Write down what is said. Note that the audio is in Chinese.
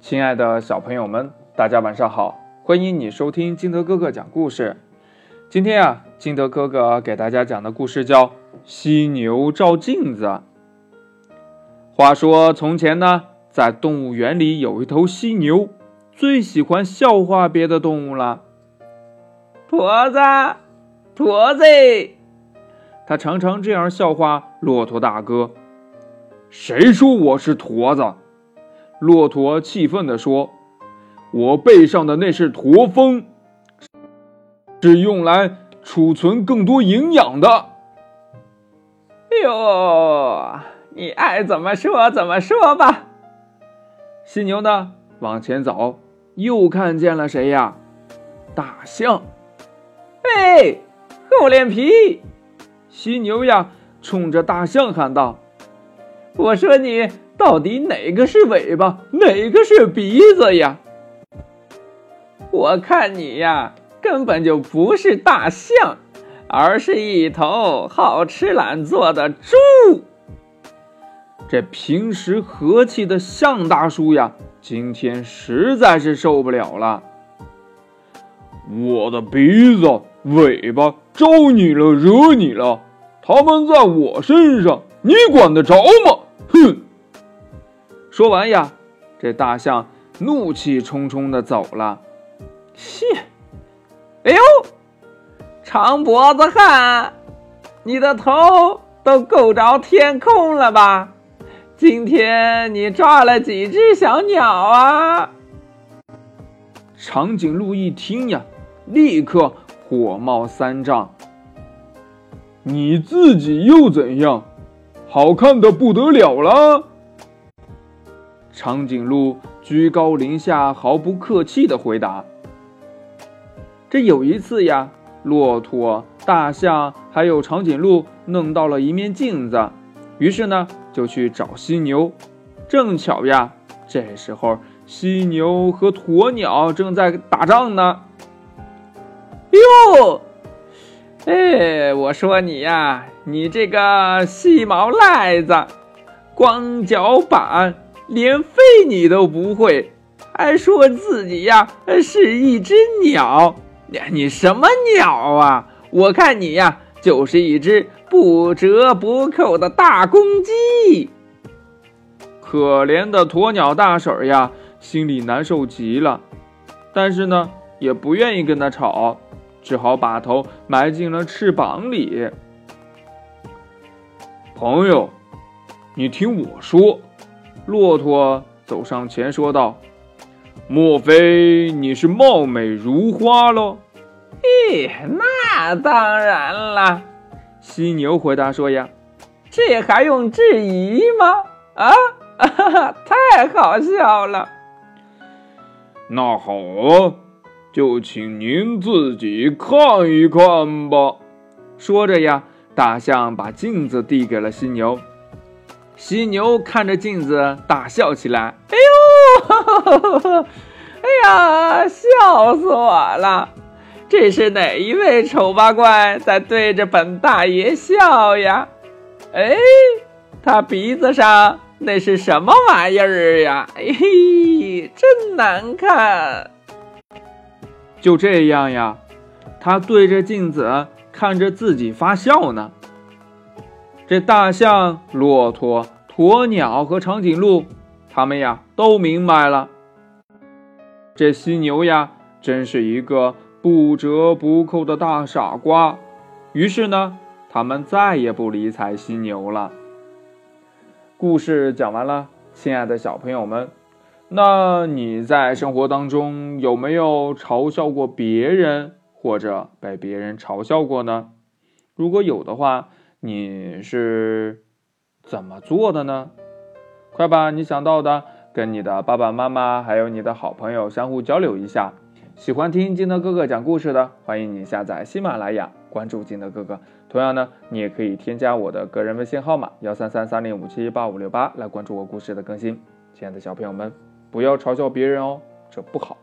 亲爱的小朋友们，大家晚上好！欢迎你收听金德哥哥讲故事。今天啊，金德哥哥给大家讲的故事叫《犀牛照镜子》。话说从前呢，在动物园里有一头犀牛，最喜欢笑话别的动物了。驼子，驼子，他常常这样笑话骆驼大哥。谁说我是驼子？骆驼气愤地说：“我背上的那是驼峰，是用来储存更多营养的。”哟，你爱怎么说怎么说吧。犀牛呢，往前走，又看见了谁呀？大象。嘿，厚脸皮！犀牛呀，冲着大象喊道：“我说你。”到底哪个是尾巴，哪个是鼻子呀？我看你呀，根本就不是大象，而是一头好吃懒做的猪。这平时和气的象大叔呀，今天实在是受不了了。我的鼻子、尾巴招你了，惹你了，他们在我身上，你管得着吗？哼！说完呀，这大象怒气冲冲的走了。切！哎呦，长脖子汉，你的头都够着天空了吧？今天你抓了几只小鸟啊？长颈鹿一听呀，立刻火冒三丈。你自己又怎样？好看的不得了了！长颈鹿居高临下，毫不客气的回答：“这有一次呀，骆驼、大象还有长颈鹿弄到了一面镜子，于是呢就去找犀牛。正巧呀，这时候犀牛和鸵鸟正在打仗呢。哟，哎，我说你呀，你这个细毛赖子，光脚板！”连飞你都不会，还说自己呀是一只鸟？你什么鸟啊？我看你呀就是一只不折不扣的大公鸡。可怜的鸵鸟大婶呀，心里难受极了，但是呢也不愿意跟他吵，只好把头埋进了翅膀里。朋友，你听我说。骆驼走上前说道：“莫非你是貌美如花喽？”“嘿，那当然啦。”犀牛回答说：“呀，这还用质疑吗？啊，哈哈，太好笑了。”“那好啊，就请您自己看一看吧。”说着呀，大象把镜子递给了犀牛。犀牛看着镜子大笑起来，哎呦，哎呀，笑死我了！这是哪一位丑八怪在对着本大爷笑呀？哎，他鼻子上那是什么玩意儿呀？嘿，真难看！就这样呀，他对着镜子看着自己发笑呢。这大象、骆驼、鸵鸟和长颈鹿，他们呀都明白了。这犀牛呀，真是一个不折不扣的大傻瓜。于是呢，他们再也不理睬犀牛了。故事讲完了，亲爱的小朋友们，那你在生活当中有没有嘲笑过别人，或者被别人嘲笑过呢？如果有的话，你是怎么做的呢？快把你想到的跟你的爸爸妈妈还有你的好朋友相互交流一下。喜欢听金德哥哥讲故事的，欢迎你下载喜马拉雅，关注金德哥哥。同样呢，你也可以添加我的个人微信号码幺三三三零五七八五六八来关注我故事的更新。亲爱的小朋友们，不要嘲笑别人哦，这不好。